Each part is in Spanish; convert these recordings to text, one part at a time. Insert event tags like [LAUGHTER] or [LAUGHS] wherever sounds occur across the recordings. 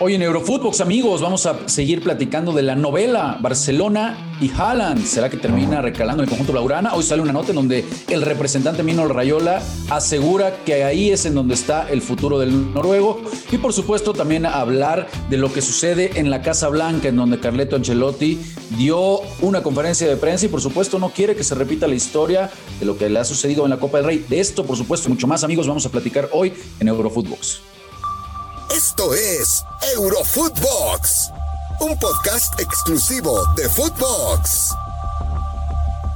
Hoy en Eurofootbox, amigos, vamos a seguir platicando de la novela Barcelona y Haaland. ¿Será que termina recalando el conjunto Laurana? Hoy sale una nota en donde el representante Mino Rayola asegura que ahí es en donde está el futuro del noruego. Y por supuesto también hablar de lo que sucede en la Casa Blanca, en donde Carleto Ancelotti dio una conferencia de prensa y por supuesto no quiere que se repita la historia de lo que le ha sucedido en la Copa del Rey. De esto, por supuesto, mucho más, amigos, vamos a platicar hoy en Eurofootbox. Esto es Eurofootbox, un podcast exclusivo de Footbox.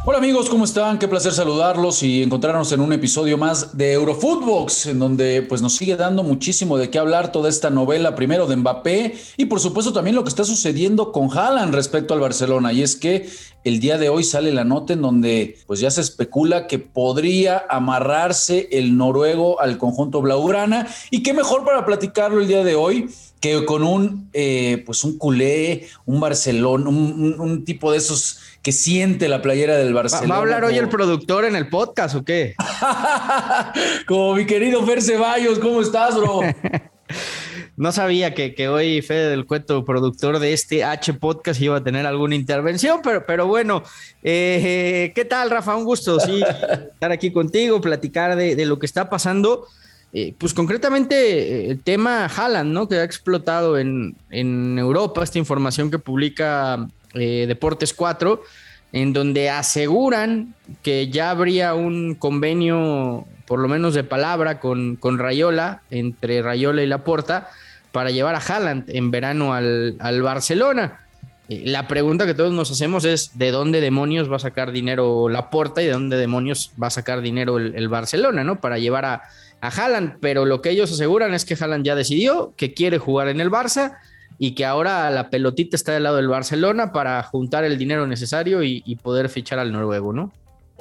Hola amigos, ¿cómo están? Qué placer saludarlos y encontrarnos en un episodio más de Eurofootbox, en donde pues nos sigue dando muchísimo de qué hablar toda esta novela, primero de Mbappé y por supuesto también lo que está sucediendo con Haaland respecto al Barcelona. Y es que el día de hoy sale la nota en donde pues ya se especula que podría amarrarse el noruego al conjunto blaugrana y qué mejor para platicarlo el día de hoy que con un eh, pues un culé, un Barcelona, un, tipo de esos que siente la playera del Barcelona. ¿Va a hablar hoy el productor en el podcast o qué? [LAUGHS] como mi querido Fer Ceballos, ¿cómo estás, bro? [LAUGHS] No sabía que, hoy Fede del Cueto, productor de este H podcast, iba a tener alguna intervención, pero, pero bueno, eh, ¿qué tal, Rafa? Un gusto, sí, [LAUGHS] estar aquí contigo, platicar de, lo que está pasando. Eh, pues concretamente eh, el tema Haaland, ¿no? Que ha explotado en, Europa, esta información que publica Deportes 4, en donde aseguran que ya habría un convenio, por lo menos de palabra, con, con Rayola, entre Rayola y Laporta, para llevar a Haaland en verano al, Barcelona. Eh, la pregunta que todos nos hacemos es de dónde demonios va a sacar dinero Laporta y de dónde demonios va a sacar dinero el, Barcelona, ¿no? Para llevar a, a Haaland. Pero lo que ellos aseguran es que Haaland ya decidió que quiere jugar en el Barça y que ahora la pelotita está del lado del Barcelona para juntar el dinero necesario y, y poder fichar al noruego, ¿no?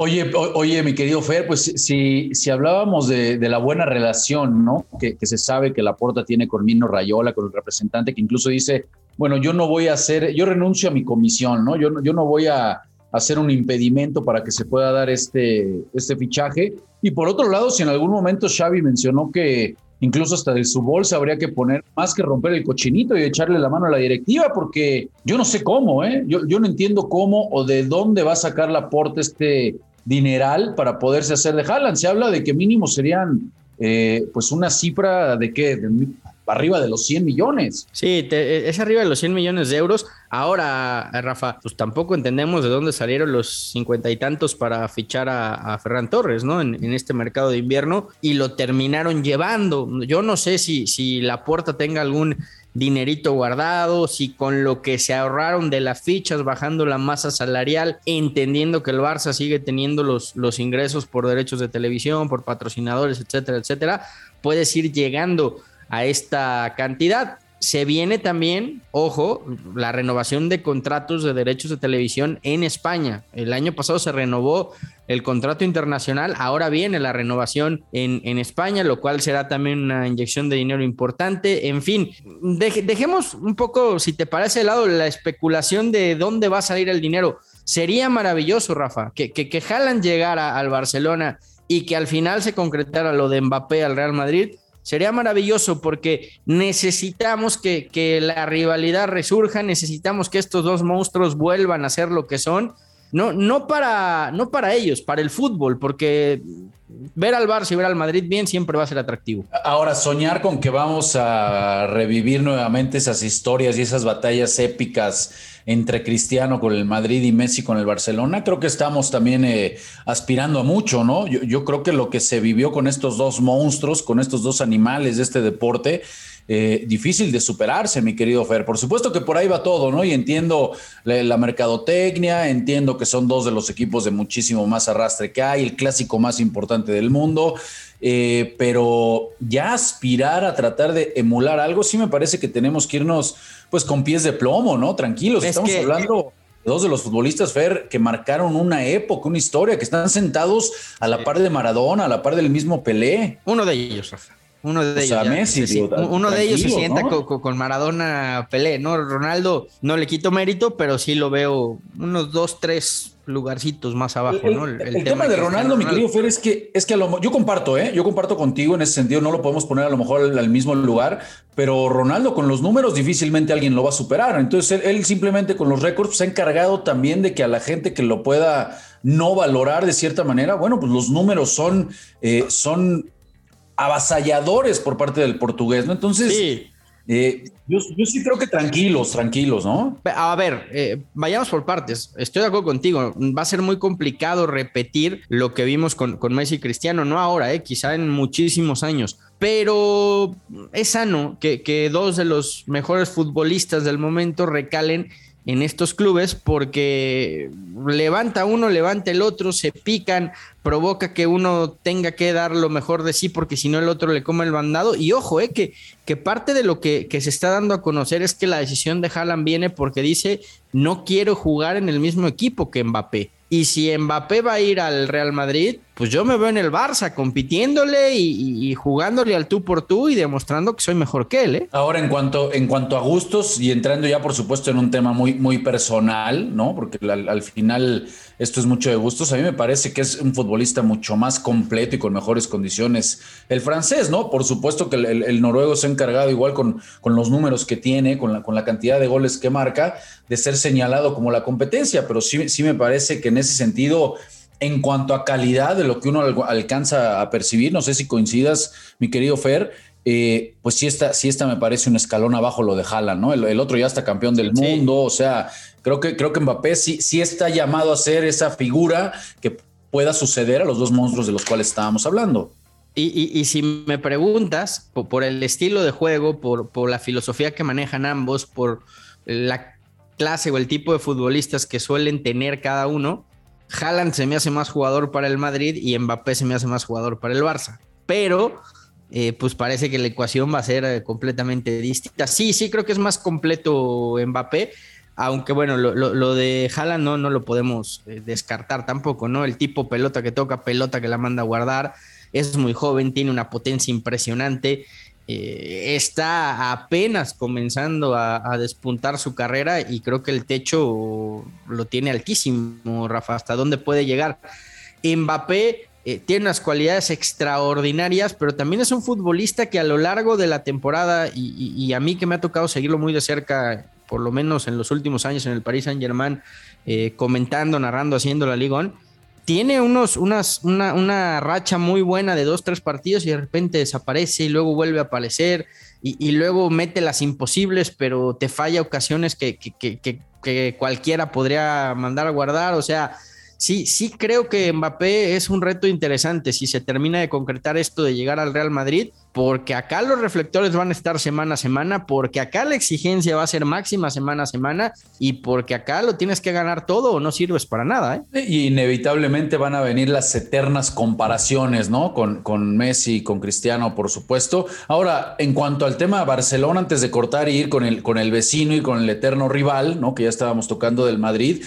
Oye, oye, mi querido Fer, pues si, si hablábamos de, la buena relación, ¿no? Que, se sabe que la Porta tiene con Mino Rayola, con el representante, que incluso dice, bueno, yo no voy a hacer, yo renuncio a mi comisión, ¿no? Yo, yo no voy a hacer un impedimento para que se pueda dar este, este fichaje. Y por otro lado, si en algún momento Xavi mencionó que incluso hasta de su bolsa habría que poner más que romper el cochinito y echarle la mano a la directiva, porque yo no sé cómo, ¿eh? Yo, yo no entiendo cómo o de dónde va a sacar la Porta este dineral para poderse hacer de Haaland. Se habla de que mínimo serían eh, pues una cifra de qué, arriba de los 100 millones. Sí, es arriba de los 100 millones de euros. Ahora, Rafa, pues tampoco entendemos de dónde salieron los cincuenta y tantos para fichar a, Ferran Torres, ¿no? En, en, este mercado de invierno y lo terminaron llevando. Yo no sé si, si la puerta tenga algún dinerito guardado, si con lo que se ahorraron de las fichas, bajando la masa salarial, entendiendo que el Barça sigue teniendo los, los ingresos por derechos de televisión, por patrocinadores, etcétera, etcétera, puedes ir llegando a esta cantidad. Se viene también, ojo, la renovación de contratos de derechos de televisión en España. El año pasado se renovó el contrato internacional, ahora viene la renovación en, en España, lo cual será también una inyección de dinero importante. En fin, dejemos un poco, si te parece, de lado la especulación de dónde va a salir el dinero. Sería maravilloso, Rafa, que, que, que Haaland llegara al Barcelona y que al final se concretara lo de Mbappé al Real Madrid Sería maravilloso porque necesitamos que, que, la rivalidad resurja, necesitamos que estos dos monstruos vuelvan a ser lo que son. No, no, para, no para ellos, para el fútbol, porque ver al Barça y ver al Madrid bien siempre va a ser atractivo. Ahora, soñar con que vamos a revivir nuevamente esas historias y esas batallas épicas entre Cristiano con el Madrid y Messi con el Barcelona, creo que estamos también eh, aspirando a mucho, ¿no? Yo, yo, creo que lo que se vivió con estos dos monstruos, con estos dos animales de este deporte, eh, difícil de superarse, mi querido Fer. Por supuesto que por ahí va todo, ¿no? Y entiendo la, mercadotecnia, entiendo que son dos de los equipos de muchísimo más arrastre que hay, el clásico más importante del mundo. Eh, pero ya aspirar a tratar de emular algo, sí me parece que tenemos que irnos pues con pies de plomo, ¿no? Tranquilos, estamos hablando de dos de los futbolistas, Fer, que marcaron una época, una historia, que están sentados a la par de Maradona, a la par del mismo Pelé. Uno de ellos, Rafa. Uno de ellos. uno de ellos se sienta con, Maradona Pelé, ¿no? Ronaldo no le quito mérito, pero sí lo veo unos dos, tres lugarcitos más abajo, el, ¿no? El, tema, de Ronaldo, mi querido Fer, es que, es que lo, yo comparto, ¿eh? Yo comparto contigo en ese sentido, no lo podemos poner a lo mejor al, mismo lugar, pero Ronaldo con los números difícilmente alguien lo va a superar. Entonces él, simplemente con los récords se ha encargado también de que a la gente que lo pueda no valorar de cierta manera, bueno, pues los números son, eh, son avasalladores por parte del portugués, ¿no? Entonces, sí. Eh, yo, sí creo que tranquilos, tranquilos, ¿no? A ver, eh, vayamos por partes. Estoy de acuerdo contigo. Va a ser muy complicado repetir lo que vimos con, con Messi y Cristiano, no ahora, eh, quizá en muchísimos años. Pero es sano que, que dos de los mejores futbolistas del momento recalen en estos clubes porque levanta uno, levanta el otro, se pican, provoca que uno tenga que dar lo mejor de sí porque si no el otro le come el bandado. Y ojo, eh, que, que parte de lo que, que, se está dando a conocer es que la decisión de Haaland viene porque dice no quiero jugar en el mismo equipo que Mbappé. Y si Mbappé va a ir al Real Madrid, pues yo me veo en el Barça compitiéndole y, jugándole al tú por tú y demostrando que soy mejor que él. ¿eh? Ahora, en cuanto, en cuanto a gustos y entrando ya, por supuesto, en un tema muy, muy personal, ¿no? Porque al, final esto es mucho de gustos. A mí me parece que es un futbolista mucho más completo y con mejores condiciones. El francés, ¿no? Por supuesto que el, noruego se ha encargado, igual con, con los números que tiene, con la, con la cantidad de goles que marca, de ser señalado como la competencia, pero sí, sí me parece que en ese sentido, en cuanto a calidad de lo que uno alcanza a percibir, no sé si coincidas, mi querido Fer, eh, pues sí esta, sí esta me parece un escalón abajo lo de Haaland, ¿no? El, otro ya está campeón del mundo, o sea, creo que, creo que Mbappé sí, sí está llamado a ser esa figura que pueda suceder a los dos monstruos de los cuales estábamos hablando. Y, si me preguntas por, el estilo de juego, por, por, la filosofía que manejan ambos, por la clase o el tipo de futbolistas que suelen tener cada uno, Haaland se me hace más jugador para el Madrid y Mbappé se me hace más jugador para el Barça. Pero, eh, pues parece que la ecuación va a ser eh, completamente distinta. Sí, sí, creo que es más completo Mbappé, aunque bueno, lo, de Haaland no, no lo podemos eh, descartar tampoco, ¿no? El tipo pelota que toca, pelota que la manda a guardar, es muy joven, tiene una potencia impresionante. Eh, está apenas comenzando a, despuntar su carrera y creo que el techo lo tiene altísimo, Rafa, hasta dónde puede llegar. Mbappé eh, tiene unas cualidades extraordinarias, pero también es un futbolista que a lo largo de la temporada, y, a mí que me ha tocado seguirlo muy de cerca, por lo menos en los últimos años en el Paris Saint Germain, eh, comentando, narrando, haciendo la Liga tiene unos, unas, una, una, racha muy buena de dos, tres partidos y de repente desaparece y luego vuelve a aparecer y, luego mete las imposibles, pero te falla ocasiones que, que, que, cualquiera podría mandar a guardar. O sea, sí, sí creo que Mbappé es un reto interesante si se termina de concretar esto de llegar al Real Madrid, porque acá los reflectores van a estar semana a semana, porque acá la exigencia va a ser máxima semana a semana y porque acá lo tienes que ganar todo o no sirves para nada. ¿eh? Y inevitablemente van a venir las eternas comparaciones, ¿no? Con, con Messi con Cristiano, por supuesto. Ahora, en cuanto al tema de Barcelona, antes de cortar y ir con el, con el vecino y con el eterno rival, ¿no? Que ya estábamos tocando del Madrid.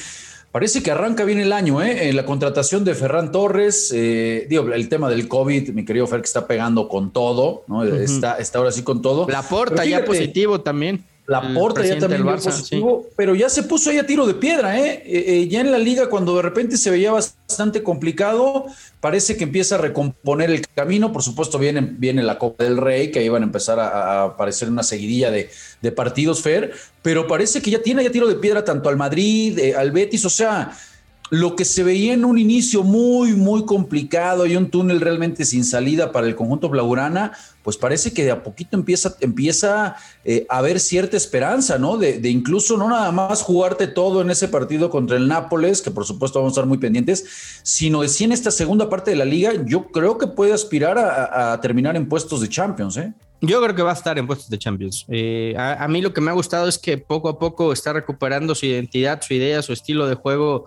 Parece que arranca bien el año, ¿eh? la contratación de Ferran Torres, eh, digo, el tema del COVID, mi querido Fer, que está pegando con todo, ¿no? está, está ahora sí con todo. La porta ya positivo también. La Porta ya también positivo, pero ya se puso ahí a tiro de piedra, ¿eh? ¿eh? Eh, Ya en la liga, cuando de repente se veía bastante complicado, parece que empieza a recomponer el camino. Por supuesto, viene, viene la Copa del Rey, que ahí van a empezar a, aparecer una seguidilla de, de, partidos, Fer, pero parece que ya tiene ya tiro de piedra tanto al Madrid, eh, al Betis, o sea, lo que se veía en un inicio muy, muy complicado y un túnel realmente sin salida para el conjunto Blaugrana, pues parece que de a poquito empieza, empieza eh, a haber cierta esperanza, ¿no? De, incluso no nada más jugarte todo en ese partido contra el Nápoles, que por supuesto vamos a estar muy pendientes, sino de si en esta segunda parte de la liga, yo creo que puede aspirar a, terminar en puestos de Champions, ¿eh? Yo creo que va a estar en puestos de Champions. Eh, a, a, mí lo que me ha gustado es que poco a poco está recuperando su identidad, su idea, su estilo de juego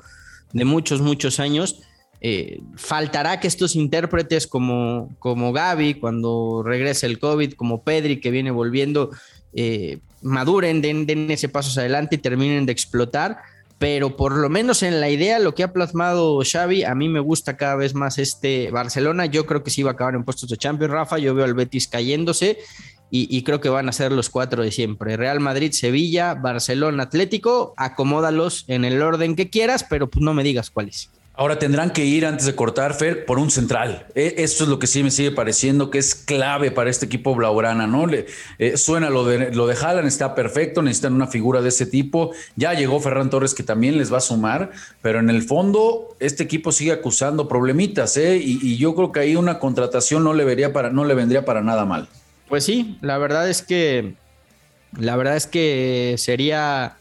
de muchos, muchos años. Eh, faltará que estos intérpretes como, como Gaby, cuando regrese el COVID, como Pedri, que viene volviendo, eh, maduren, den, den, ese paso adelante y terminen de explotar. Pero por lo menos en la idea, lo que ha plasmado Xavi, a mí me gusta cada vez más este Barcelona. Yo creo que sí va a acabar en puestos de Champions, Rafa. Yo veo al Betis cayéndose y, creo que van a ser los cuatro de siempre. Real Madrid, Sevilla, Barcelona, Atlético, acomódalos en el orden que quieras, pero pues no me digas cuáles. Ahora tendrán que ir antes de cortar, Fer, por un central. E, esto es lo que sí me sigue pareciendo que es clave para este equipo blaugrana, ¿no? Le, eh, suena lo de, lo de Haaland, está perfecto, necesitan una figura de ese tipo. Ya llegó Ferran Torres que también les va a sumar, pero en el fondo este equipo sigue acusando problemitas, ¿eh? Y, y yo creo que ahí una contratación no le, vería para, no le vendría para nada mal. Pues sí, la verdad es que la verdad es que sería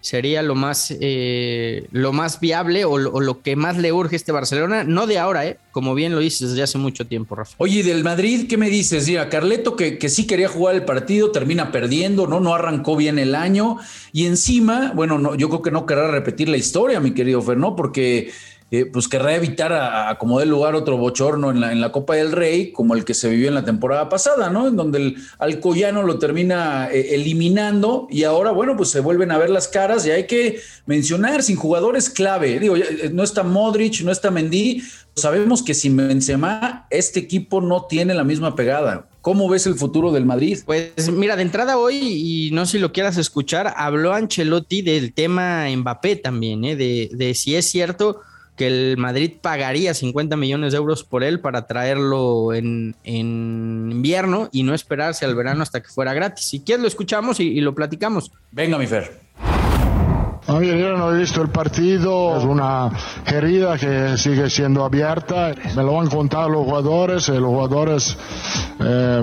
sería lo más eh, lo más viable o lo, que más le urge este Barcelona, no de ahora, ¿eh? como bien lo dices desde hace mucho tiempo, Rafa. Oye, del Madrid, ¿qué me dices? Mira, Carleto que, que sí quería jugar el partido, termina perdiendo, ¿no? No arrancó bien el año y encima, bueno, no, yo creo que no querrá repetir la historia, mi querido Fer, ¿no? Porque eh, pues querrá evitar a, como de lugar otro bochorno en la, en la Copa del Rey, como el que se vivió en la temporada pasada, ¿no? En donde el Alcoyano lo termina eh, eliminando y ahora, bueno, pues se vuelven a ver las caras y hay que mencionar sin jugadores clave. Digo, eh, no está Modric, no está Mendy. Sabemos que sin Benzema este equipo no tiene la misma pegada. ¿Cómo ves el futuro del Madrid? Pues mira, de entrada hoy, y no sé si lo quieras escuchar, habló Ancelotti del tema Mbappé también, ¿eh? de, de si es cierto que el Madrid pagaría 50 millones de euros por él para traerlo en, invierno y no esperarse al verano hasta que fuera gratis. Si quieres lo escuchamos y, lo platicamos. Venga, mi Fer. yo no he visto el partido, es una herida que sigue siendo abierta. Me lo han contado los jugadores, y los jugadores eh,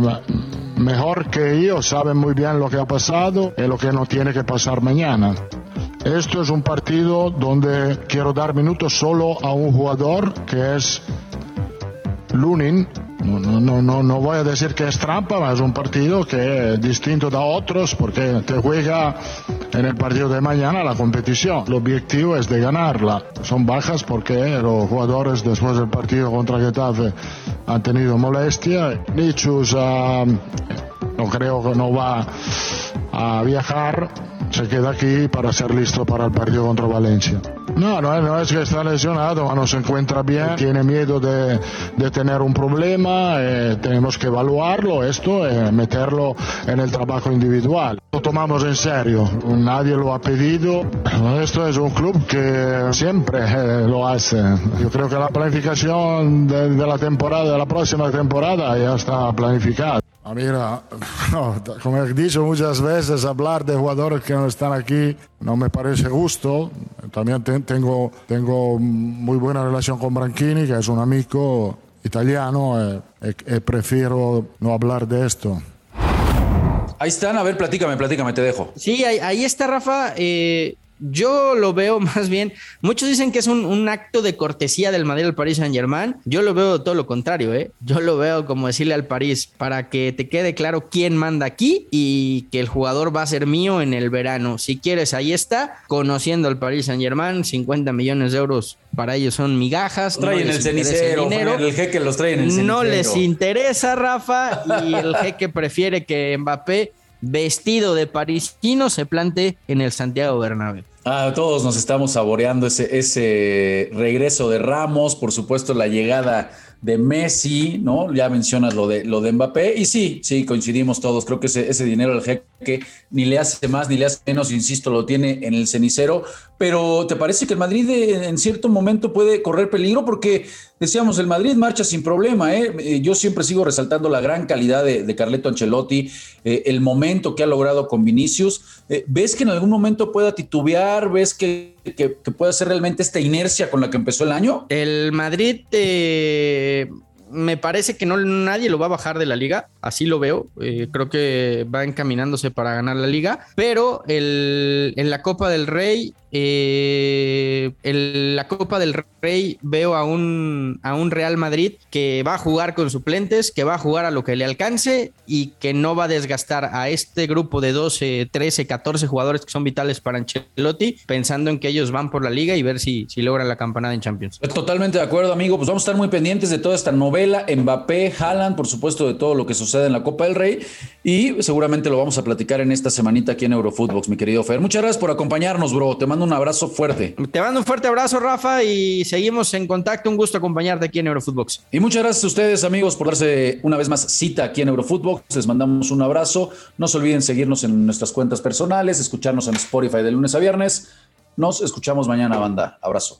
mejor que yo saben muy bien lo que ha pasado y lo que no tiene que pasar mañana. Esto es un partido donde quiero dar minutos solo a un jugador que es Lunin. No, no, no, no voy a decir que es trampa, es un partido que es distinto de otros porque te juega en el partido de mañana la competición. El objetivo es de ganarla. Son bajas porque los jugadores después del partido contra Getafe han tenido molestia. Nichus ah, no creo que no va a viajar se queda aquí para ser listo para el partido contra Valencia. No, no, es que está lesionado, no se encuentra bien, tiene miedo de, de tener un problema, eh, tenemos que evaluarlo, esto, eh, meterlo en el trabajo individual. Lo tomamos en serio, nadie lo ha pedido, esto es un club que siempre eh, lo hace. Yo creo que la planificación de, de la temporada, de la próxima temporada ya está planificada. Ah, mira, [LAUGHS] como he dicho muchas veces, hablar de jugadores que no están aquí no me parece justo. También tengo, tengo muy buena relación con Branchini, que es un amigo italiano, y, eh, eh, prefiero no hablar de esto. Ahí están, a ver, platícame, platícame, te dejo. Sí, ahí, está Rafa. Eh, yo lo veo [LAUGHS] más bien, muchos dicen que es un, acto de cortesía del Madrid al Paris Saint Germain. Yo lo veo todo lo contrario, ¿eh? Yo lo veo como decirle al París para que te quede claro quién manda aquí y que el jugador va a ser mío en el verano. Si quieres, ahí está. Conociendo al Paris Saint Germain, 50 millones de euros para ellos son migajas. Traen el cenicero, el, jeque los trae en el cenicero. No les interesa, Rafa, y el jeque prefiere que Mbappé vestido de parisino se plante en el Santiago Bernabéu. Ah, todos nos estamos saboreando ese, ese regreso de Ramos, por supuesto la llegada de Messi, ¿no? Ya mencionas lo de, lo de Mbappé y sí, sí, coincidimos todos. Creo que ese, ese dinero al jeque ni le hace más ni le hace menos, insisto, lo tiene en el cenicero. Pero ¿te parece que el Madrid en cierto momento puede correr peligro? Porque decíamos, el Madrid marcha sin problema. ¿eh? eh yo siempre sigo resaltando la gran calidad de, Carleto Ancelotti, eh, el momento que ha logrado con Vinicius. Eh, ¿Ves que en algún momento pueda titubear? ¿Ves que que, pueda ser realmente esta inercia con la que empezó el año? El Madrid eh, me parece que no nadie lo va a bajar de la liga, así lo veo. Eh, creo que va encaminándose para ganar la liga, pero el, en la Copa del Rey eh, en la Copa del Rey veo a un, a un Real Madrid que va a jugar con suplentes, que va a jugar a lo que le alcance y que no va a desgastar a este grupo de 12, 13, 14 jugadores que son vitales para Ancelotti, pensando en que ellos van por la liga y ver si, si logran la campanada en Champions. Totalmente de acuerdo, amigo. Pues vamos a estar muy pendientes de toda esta novela Vela, Mbappé, Haaland, por supuesto, de todo lo que sucede en la Copa del Rey. Y seguramente lo vamos a platicar en esta semanita aquí en Eurofootbox, mi querido Fer. Muchas gracias por acompañarnos, bro. Te mando un abrazo fuerte. Te mando un fuerte abrazo, Rafa, y seguimos en contacto. Un gusto acompañarte aquí en Eurofootbox. Y muchas gracias a ustedes, amigos, por darse una vez más cita aquí en Eurofootbox. Les mandamos un abrazo. No se olviden seguirnos en nuestras cuentas personales, escucharnos en Spotify de lunes a viernes. Nos escuchamos mañana, banda. Abrazo.